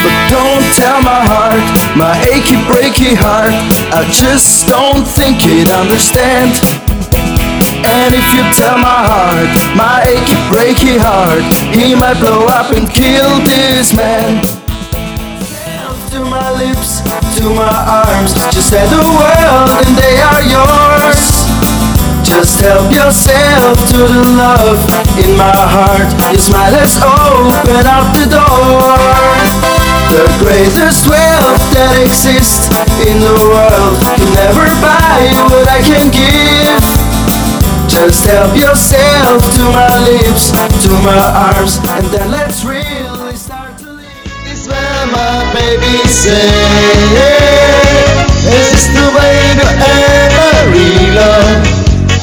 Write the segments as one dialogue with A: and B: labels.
A: But don't tell my heart, my achy breaky heart. I just don't think it understand. And if you tell my heart, my achy breaky heart, he might blow up and kill this man. To my lips, to my arms, just say the world and they are yours. Just help yourself to the love in my heart. Your smile has opened up the door. The greatest wealth that exists in the world can never buy what I can give. Just help yourself to my lips, to my arms, and then let's really start to live.
B: It's where my baby say This is the way to Amarillo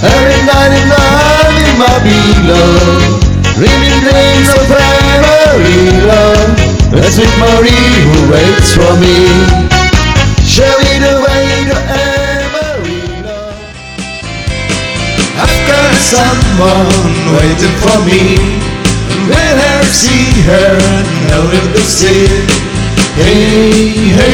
B: Every night in love in my below Dreaming dreams of A sweet Marie who waits for me. Show me the way to Amarillo I've got someone waiting for me. When I see her, know it will Hey, hey, hey,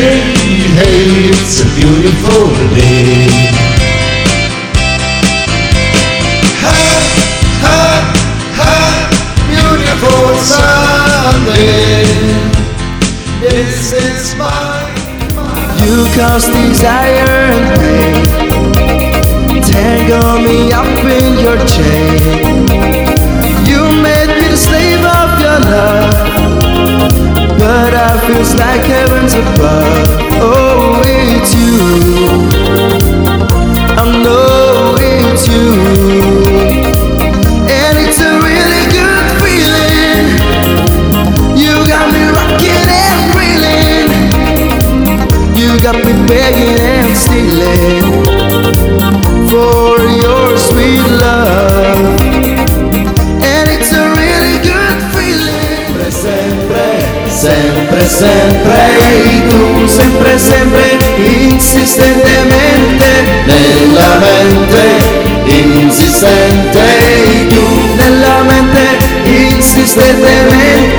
A: cause desire and pain, tangle me up in your chain. You made me the slave of your love, but I feels like heaven's above. Oh, it's you. Got me begging and stealing for your sweet love. And it's a really good feeling.
B: Sempre, sempre, sempre
A: E tu sempre, sempre, insistentemente
B: Nella mente insistente
A: tu nella mente insistentemente